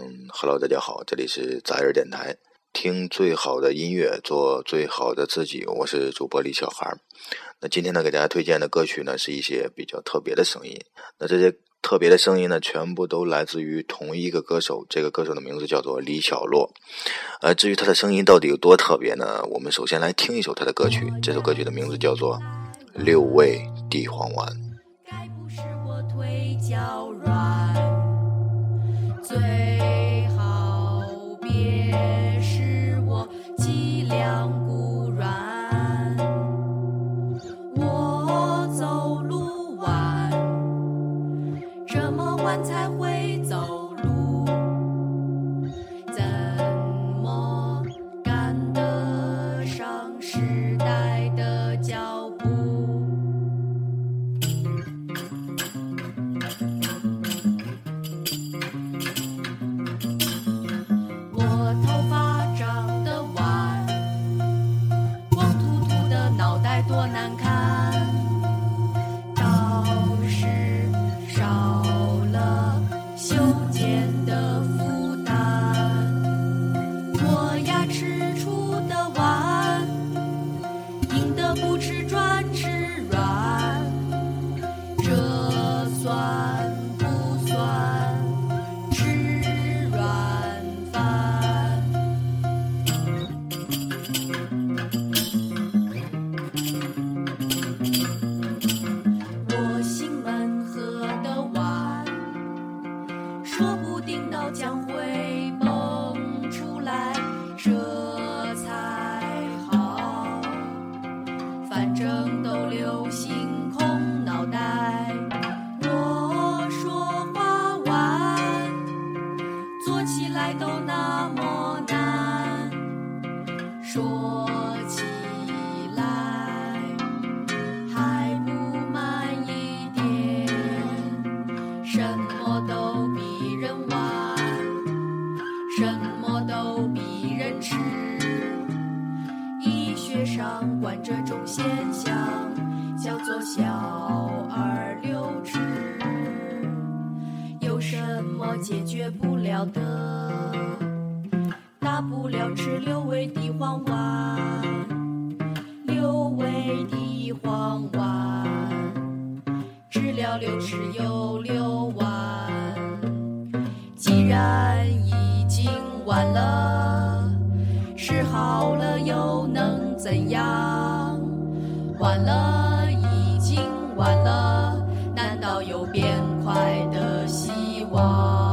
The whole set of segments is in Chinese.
嗯，Hello，大家好，这里是杂人电台，听最好的音乐，做最好的自己。我是主播李小孩。那今天呢，给大家推荐的歌曲呢，是一些比较特别的声音。那这些特别的声音呢，全部都来自于同一个歌手，这个歌手的名字叫做李小洛。呃，至于他的声音到底有多特别呢？我们首先来听一首他的歌曲，这首歌曲的名字叫做《六味地黄丸》。该不是我腿脚软。掌管这种现象叫做小儿六吃，有什么解决不了的？大不了吃六味地黄丸。六味地黄丸。治疗六吃有六丸。既然已经晚了，治好了又能。怎样？晚了，已经晚了，难道有变快的希望？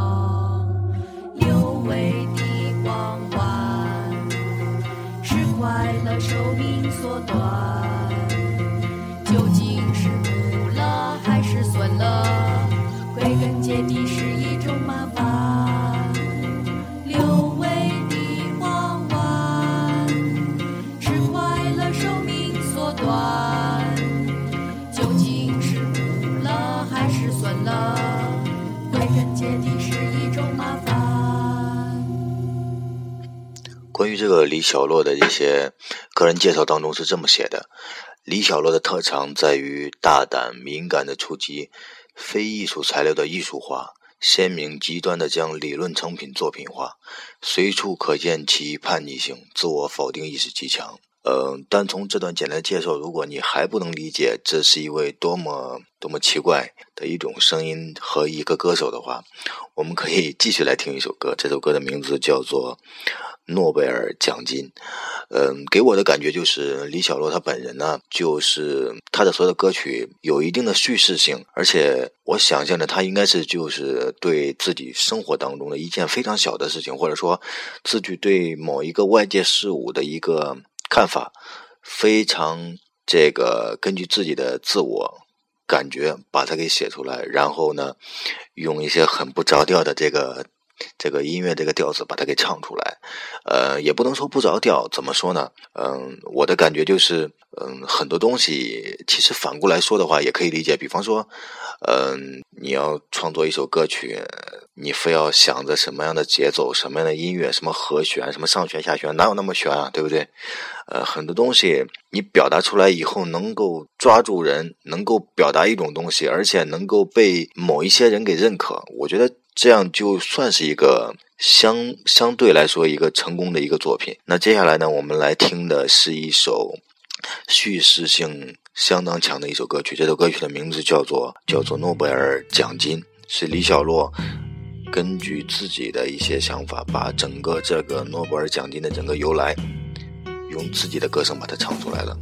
关于这个李小洛的一些个人介绍当中是这么写的：李小洛的特长在于大胆敏感的触及非艺术材料的艺术化，鲜明极端的将理论成品作品化，随处可见其叛逆性，自我否定意识极强。嗯，单从这段简单介绍，如果你还不能理解这是一位多么多么奇怪的一种声音和一个歌手的话，我们可以继续来听一首歌。这首歌的名字叫做。诺贝尔奖金，嗯，给我的感觉就是李小璐他本人呢，就是他的所有的歌曲有一定的叙事性，而且我想象着他应该是就是对自己生活当中的一件非常小的事情，或者说自己对某一个外界事物的一个看法，非常这个根据自己的自我感觉把它给写出来，然后呢，用一些很不着调的这个。这个音乐这个调子把它给唱出来，呃，也不能说不着调，怎么说呢？嗯，我的感觉就是，嗯，很多东西其实反过来说的话也可以理解。比方说，嗯，你要创作一首歌曲，你非要想着什么样的节奏、什么样的音乐、什么和弦、什么上旋下旋，哪有那么悬啊？对不对？呃，很多东西你表达出来以后，能够抓住人，能够表达一种东西，而且能够被某一些人给认可，我觉得。这样就算是一个相相对来说一个成功的一个作品。那接下来呢，我们来听的是一首叙事性相当强的一首歌曲。这首歌曲的名字叫做叫做诺贝尔奖金，是李小洛根据自己的一些想法，把整个这个诺贝尔奖金的整个由来，用自己的歌声把它唱出来了。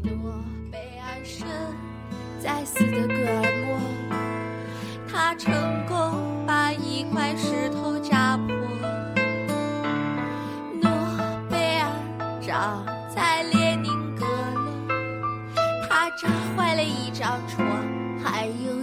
在斯德哥尔摩，他成功石头扎破。诺贝尔长在列宁格勒，他扎坏了一张床，还有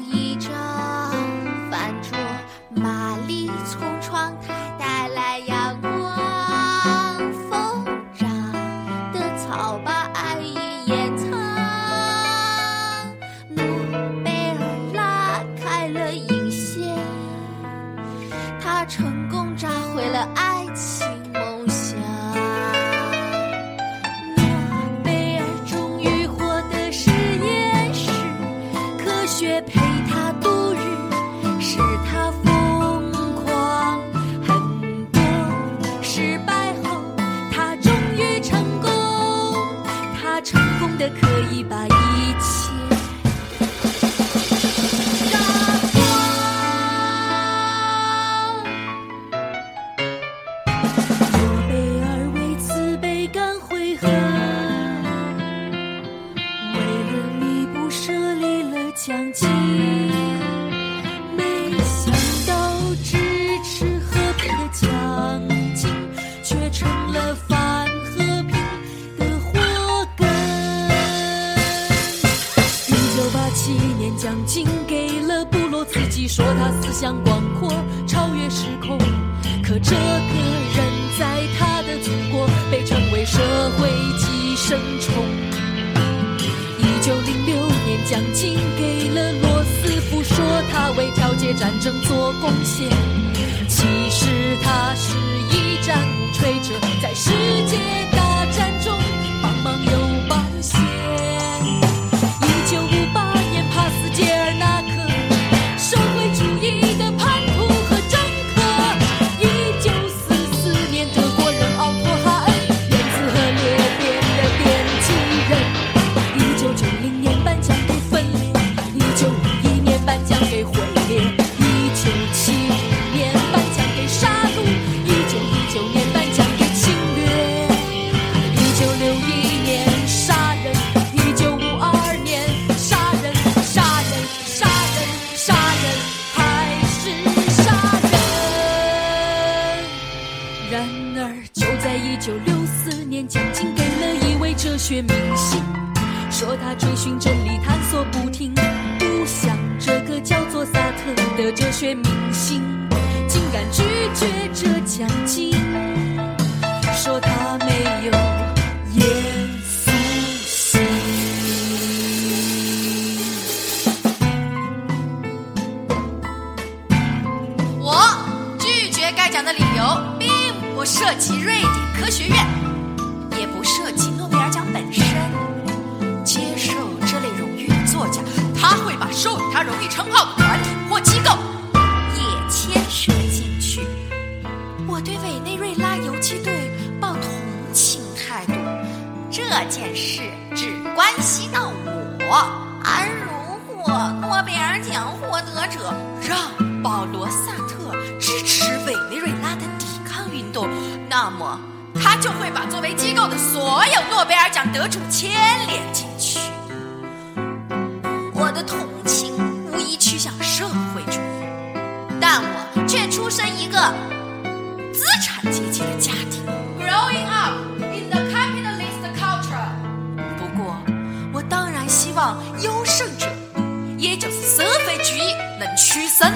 争宠。一九零六年，奖金给了罗斯福，说他为调解战争做贡献。其实他是一战鼓吹者，在世界大战中帮忙有哲学明星，竟敢拒绝这对委内瑞拉游击队抱同情态度，这件事只关系到我。而如果诺贝尔奖获得者让保罗·萨特支持委内瑞拉的抵抗运动，那么他就会把作为机构的所有诺贝尔奖得主牵连进去。我的同情无疑趋向社会主义，但我却出身一个资产阶级的家庭，growing up in the capitalist culture。不过，我当然希望优胜者，也就是社会主义能取胜。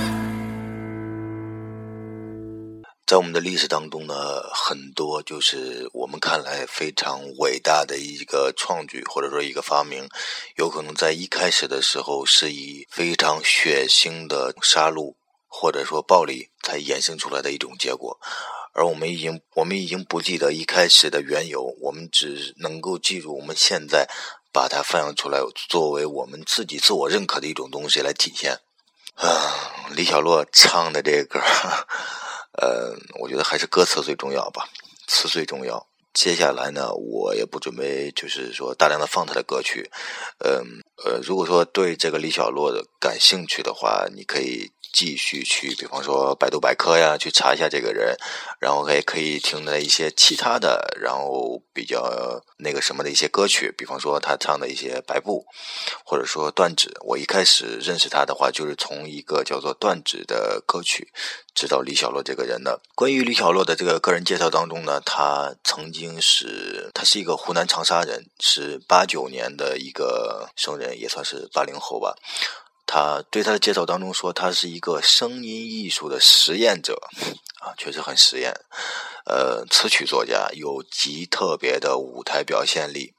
在我们的历史当中呢，很多就是我们看来非常伟大的一个创举，或者说一个发明，有可能在一开始的时候是以非常血腥的杀戮或者说暴力才衍生出来的一种结果。而我们已经我们已经不记得一开始的缘由，我们只能够记住我们现在把它发扬出来，作为我们自己自我认可的一种东西来体现。啊，李小璐唱的这歌，呃，我觉得还是歌词最重要吧，词最重要。接下来呢，我也不准备就是说大量的放他的歌曲，嗯呃，如果说对这个李小璐的感兴趣的话，你可以。继续去，比方说百度百科呀，去查一下这个人，然后还可以听的一些其他的，然后比较那个什么的一些歌曲，比方说他唱的一些白布，或者说断指。我一开始认识他的话，就是从一个叫做断指的歌曲，知道李小璐这个人的。关于李小璐的这个个人介绍当中呢，他曾经是他是一个湖南长沙人，是八九年的一个生人，也算是八零后吧。他对他的介绍当中说，他是一个声音艺术的实验者，啊，确实很实验。呃，词曲作家有极特别的舞台表现力。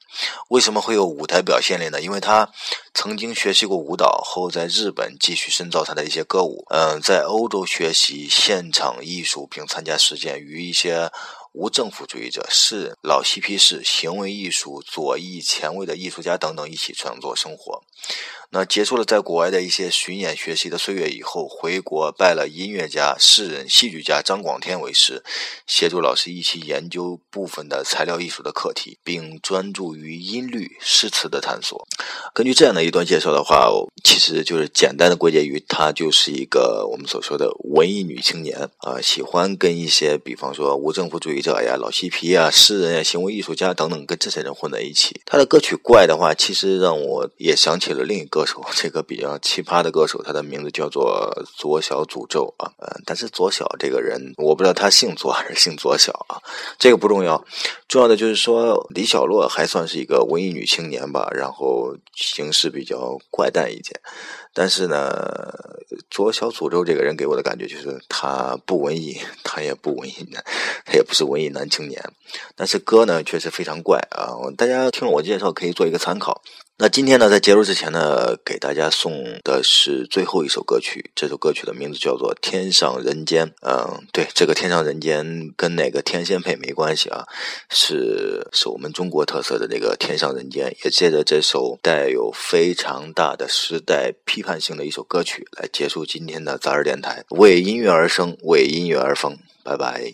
为什么会有舞台表现力呢？因为他曾经学习过舞蹈，后在日本继续深造他的一些歌舞。嗯，在欧洲学习现场艺术，并参加实践，与一些。无政府主义者是老嬉皮士、行为艺术、左翼前卫的艺术家等等一起创作生活。那结束了在国外的一些巡演学习的岁月以后，回国拜了音乐家、诗人、戏剧家张广天为师，协助老师一起研究部分的材料艺术的课题，并专注于音律、诗词的探索。根据这样的一段介绍的话，其实就是简单的归结于她就是一个我们所说的文艺女青年啊，喜欢跟一些比方说无政府主义。者呀，老嬉皮呀，诗人呀，行为艺术家等等，跟这些人混在一起。他的歌曲怪的话，其实让我也想起了另一歌手，这个比较奇葩的歌手，他的名字叫做左小诅咒啊。呃，但是左小这个人，我不知道他姓左还是姓左小啊，这个不重要，重要的就是说李小洛还算是一个文艺女青年吧，然后形式比较怪诞一点。但是呢，左小诅咒这个人给我的感觉就是他不文艺，他也不文艺男，他也不是文艺男青年。但是歌呢，确实非常怪啊！大家听了我介绍，可以做一个参考。那今天呢，在结束之前呢，给大家送的是最后一首歌曲。这首歌曲的名字叫做《天上人间》。嗯，对，这个天上人间跟哪个天仙配没关系啊，是是我们中国特色的那个天上人间。也借着这首带有非常大的时代批判性的一首歌曲，来结束今天的杂志电台。为音乐而生，为音乐而疯。拜拜。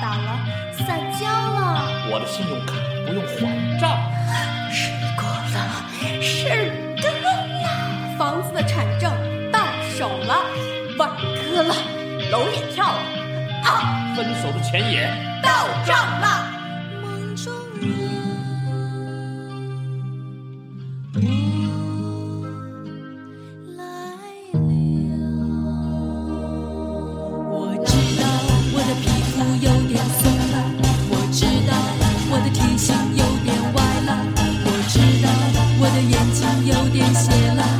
打了，散交了。我的信用卡不用还账。水过了，事更了。房子的产证到手了，万磕了，楼也跳了，啊！分手的钱也到账了。梦中你。的眼睛有点斜了。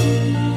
Música